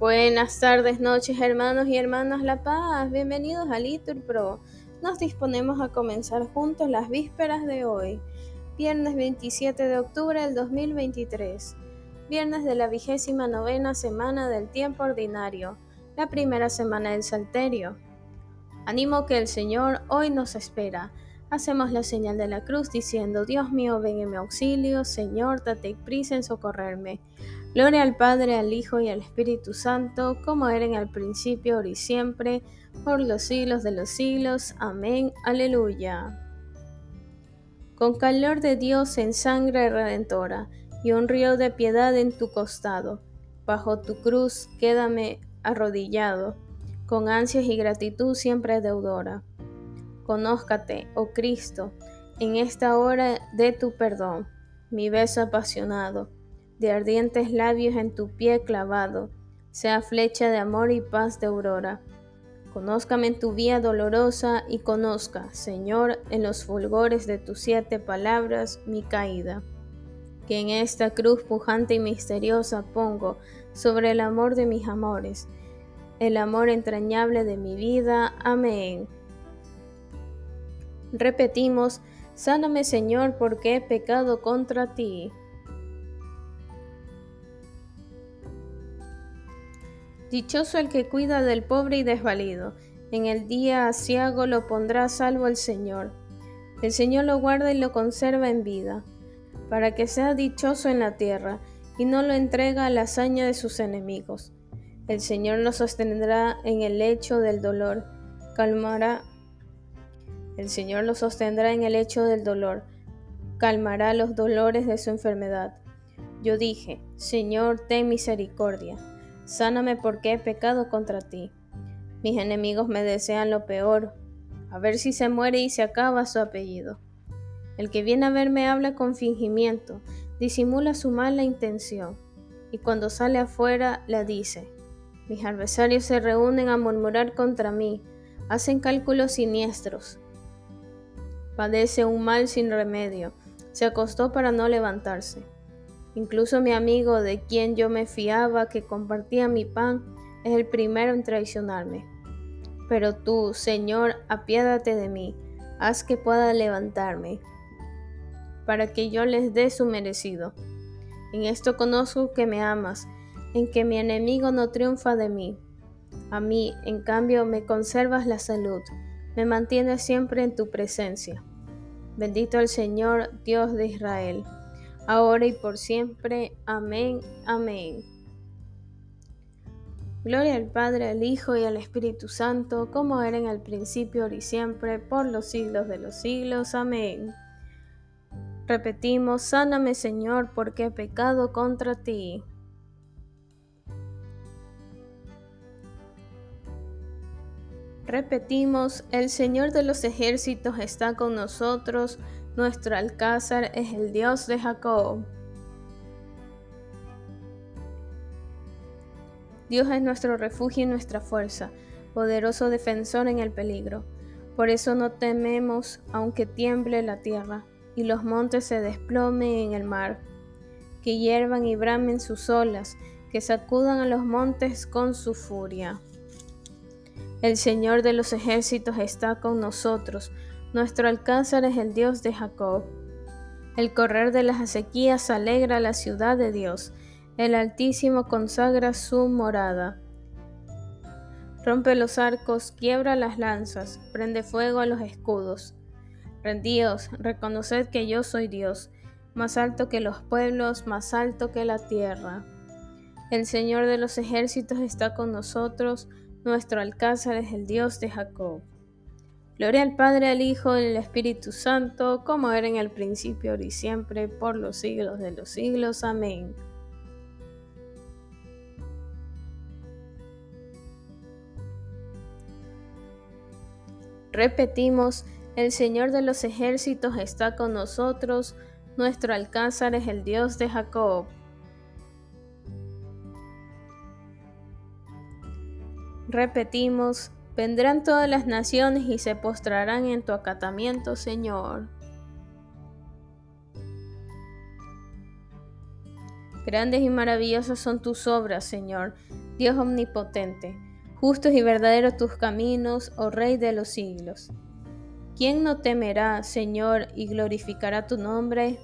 Buenas tardes, noches, hermanos y hermanas La Paz. Bienvenidos a Litur Pro. Nos disponemos a comenzar juntos las vísperas de hoy, viernes 27 de octubre del 2023, viernes de la vigésima novena semana del tiempo ordinario, la primera semana del Salterio. Animo que el Señor hoy nos espera. Hacemos la señal de la cruz diciendo, Dios mío, ven en mi auxilio, Señor, date prisa en socorrerme. Gloria al Padre, al Hijo y al Espíritu Santo, como era en el principio, ahora y siempre, por los siglos de los siglos. Amén. Aleluya. Con calor de Dios en sangre redentora, y un río de piedad en tu costado, bajo tu cruz quédame arrodillado, con ansias y gratitud siempre deudora. Conózcate, oh Cristo, en esta hora de tu perdón, mi beso apasionado de ardientes labios en tu pie clavado, sea flecha de amor y paz de aurora. Conózcame en tu vía dolorosa y conozca, Señor, en los fulgores de tus siete palabras mi caída. Que en esta cruz pujante y misteriosa pongo sobre el amor de mis amores, el amor entrañable de mi vida. Amén. Repetimos, Sáname Señor porque he pecado contra ti. Dichoso el que cuida del pobre y desvalido. En el día asiago lo pondrá a salvo el Señor. El Señor lo guarda y lo conserva en vida, para que sea dichoso en la tierra, y no lo entrega a la hazaña de sus enemigos. El Señor lo sostendrá en el lecho del dolor, calmará. El Señor lo sostendrá en el lecho del dolor, calmará los dolores de su enfermedad. Yo dije, Señor, ten misericordia Sáname porque he pecado contra ti. Mis enemigos me desean lo peor, a ver si se muere y se acaba su apellido. El que viene a verme habla con fingimiento, disimula su mala intención, y cuando sale afuera la dice. Mis adversarios se reúnen a murmurar contra mí, hacen cálculos siniestros. Padece un mal sin remedio, se acostó para no levantarse. Incluso mi amigo de quien yo me fiaba, que compartía mi pan, es el primero en traicionarme. Pero tú, Señor, apiádate de mí, haz que pueda levantarme, para que yo les dé su merecido. En esto conozco que me amas, en que mi enemigo no triunfa de mí. A mí, en cambio, me conservas la salud, me mantienes siempre en tu presencia. Bendito el Señor, Dios de Israel ahora y por siempre. Amén, amén. Gloria al Padre, al Hijo y al Espíritu Santo, como era en el principio, ahora y siempre, por los siglos de los siglos. Amén. Repetimos, sáname Señor, porque he pecado contra ti. Repetimos, el Señor de los ejércitos está con nosotros nuestro alcázar es el Dios de Jacob. Dios es nuestro refugio y nuestra fuerza, poderoso defensor en el peligro. Por eso no tememos aunque tiemble la tierra y los montes se desplomen en el mar, que hiervan y bramen sus olas, que sacudan a los montes con su furia. El Señor de los ejércitos está con nosotros, nuestro alcázar es el Dios de Jacob. El correr de las acequias alegra la ciudad de Dios. El Altísimo consagra su morada. Rompe los arcos, quiebra las lanzas, prende fuego a los escudos. Rendíos, reconoced que yo soy Dios, más alto que los pueblos, más alto que la tierra. El Señor de los ejércitos está con nosotros, nuestro alcázar es el Dios de Jacob. Gloria al Padre, al Hijo y al Espíritu Santo, como era en el principio, ahora y siempre, por los siglos de los siglos. Amén. Repetimos, el Señor de los ejércitos está con nosotros, nuestro alcázar es el Dios de Jacob. Repetimos, Vendrán todas las naciones y se postrarán en tu acatamiento, Señor. Grandes y maravillosas son tus obras, Señor. Dios omnipotente, justos y verdaderos tus caminos, oh Rey de los siglos. ¿Quién no temerá, Señor, y glorificará tu nombre?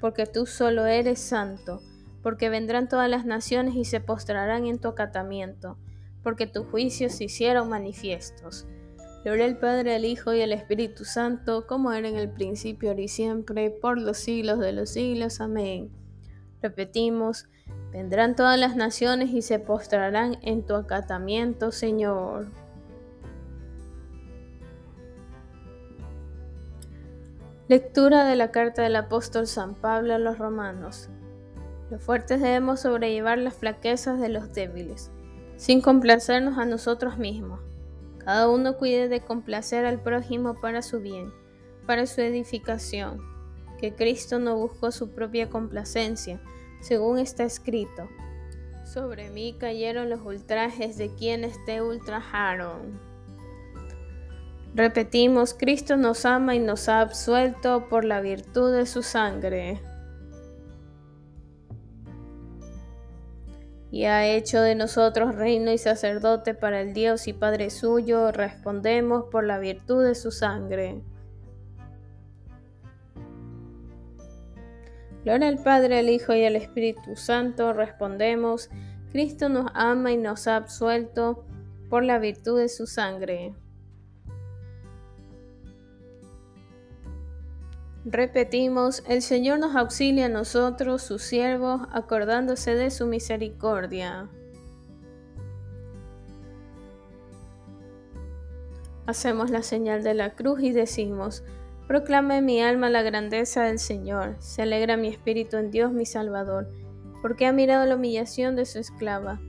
Porque tú solo eres santo, porque vendrán todas las naciones y se postrarán en tu acatamiento, porque tus juicios se hicieron manifiestos. Gloria al Padre, al Hijo y al Espíritu Santo, como era en el principio, ahora y siempre, por los siglos de los siglos. Amén. Repetimos, Vendrán todas las naciones y se postrarán en tu acatamiento, Señor. Lectura de la carta del apóstol San Pablo a los romanos. Los fuertes debemos sobrellevar las flaquezas de los débiles, sin complacernos a nosotros mismos. Cada uno cuide de complacer al prójimo para su bien, para su edificación, que Cristo no buscó su propia complacencia, según está escrito. Sobre mí cayeron los ultrajes de quienes te ultrajaron. Repetimos, Cristo nos ama y nos ha absuelto por la virtud de su sangre. Y ha hecho de nosotros reino y sacerdote para el Dios y Padre suyo, respondemos por la virtud de su sangre. Gloria al Padre, al Hijo y al Espíritu Santo, respondemos, Cristo nos ama y nos ha absuelto por la virtud de su sangre. Repetimos, el Señor nos auxilia a nosotros, sus siervos, acordándose de su misericordia. Hacemos la señal de la cruz y decimos, Proclame mi alma la grandeza del Señor, se alegra mi espíritu en Dios mi Salvador, porque ha mirado la humillación de su esclava.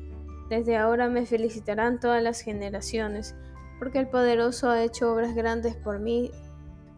Desde ahora me felicitarán todas las generaciones, porque el poderoso ha hecho obras grandes por mí.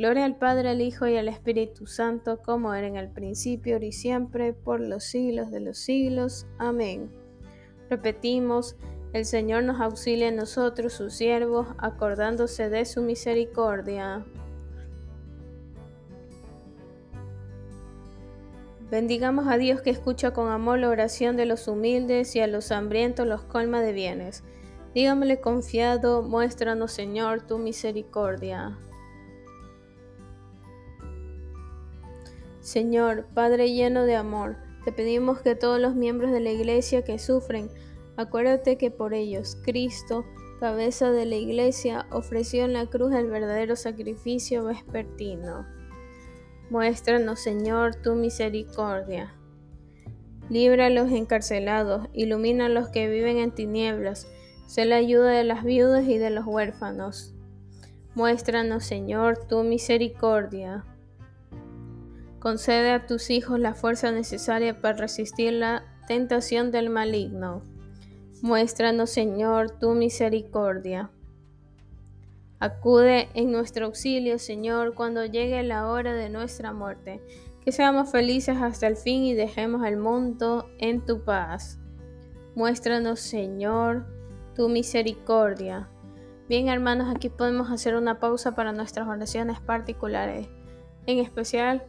Gloria al Padre, al Hijo y al Espíritu Santo, como era en el principio, y siempre, por los siglos de los siglos. Amén. Repetimos, el Señor nos auxilia a nosotros, sus siervos, acordándose de su misericordia. Bendigamos a Dios que escucha con amor la oración de los humildes y a los hambrientos los colma de bienes. Dígamele confiado, muéstranos Señor tu misericordia. Señor, Padre lleno de amor, te pedimos que todos los miembros de la Iglesia que sufren, acuérdate que por ellos Cristo, cabeza de la Iglesia, ofreció en la cruz el verdadero sacrificio vespertino. Muéstranos, Señor, tu misericordia. Libra a los encarcelados, ilumina a los que viven en tinieblas, sé la ayuda de las viudas y de los huérfanos. Muéstranos, Señor, tu misericordia. Concede a tus hijos la fuerza necesaria para resistir la tentación del maligno. Muéstranos, Señor, tu misericordia. Acude en nuestro auxilio, Señor, cuando llegue la hora de nuestra muerte. Que seamos felices hasta el fin y dejemos el mundo en tu paz. Muéstranos, Señor, tu misericordia. Bien, hermanos, aquí podemos hacer una pausa para nuestras oraciones particulares, en especial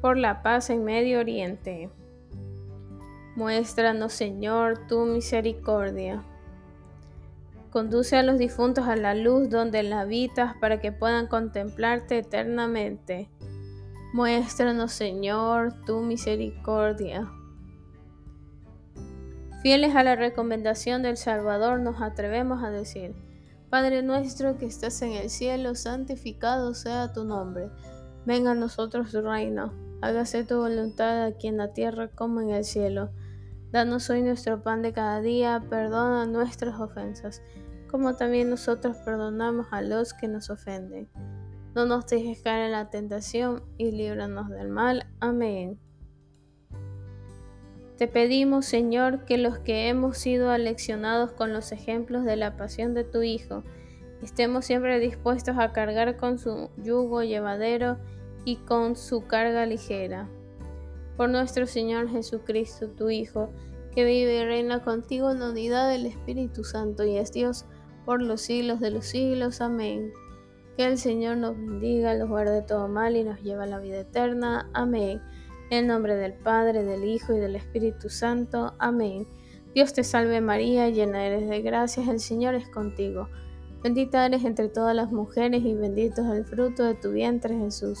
por la paz en Medio Oriente. Muéstranos, Señor, tu misericordia. Conduce a los difuntos a la luz donde la habitas para que puedan contemplarte eternamente. Muéstranos, Señor, tu misericordia. Fieles a la recomendación del Salvador, nos atrevemos a decir, Padre nuestro que estás en el cielo, santificado sea tu nombre. Venga a nosotros tu reino. Hágase tu voluntad aquí en la tierra como en el cielo. Danos hoy nuestro pan de cada día, perdona nuestras ofensas, como también nosotros perdonamos a los que nos ofenden. No nos dejes caer en la tentación y líbranos del mal. Amén. Te pedimos, Señor, que los que hemos sido aleccionados con los ejemplos de la pasión de tu Hijo, estemos siempre dispuestos a cargar con su yugo llevadero y con su carga ligera. Por nuestro Señor Jesucristo, tu Hijo, que vive y reina contigo en la unidad del Espíritu Santo y es Dios por los siglos de los siglos. Amén. Que el Señor nos bendiga, los guarde de todo mal y nos lleve a la vida eterna. Amén. En nombre del Padre, del Hijo y del Espíritu Santo. Amén. Dios te salve María, llena eres de gracias, el Señor es contigo. Bendita eres entre todas las mujeres y bendito es el fruto de tu vientre Jesús.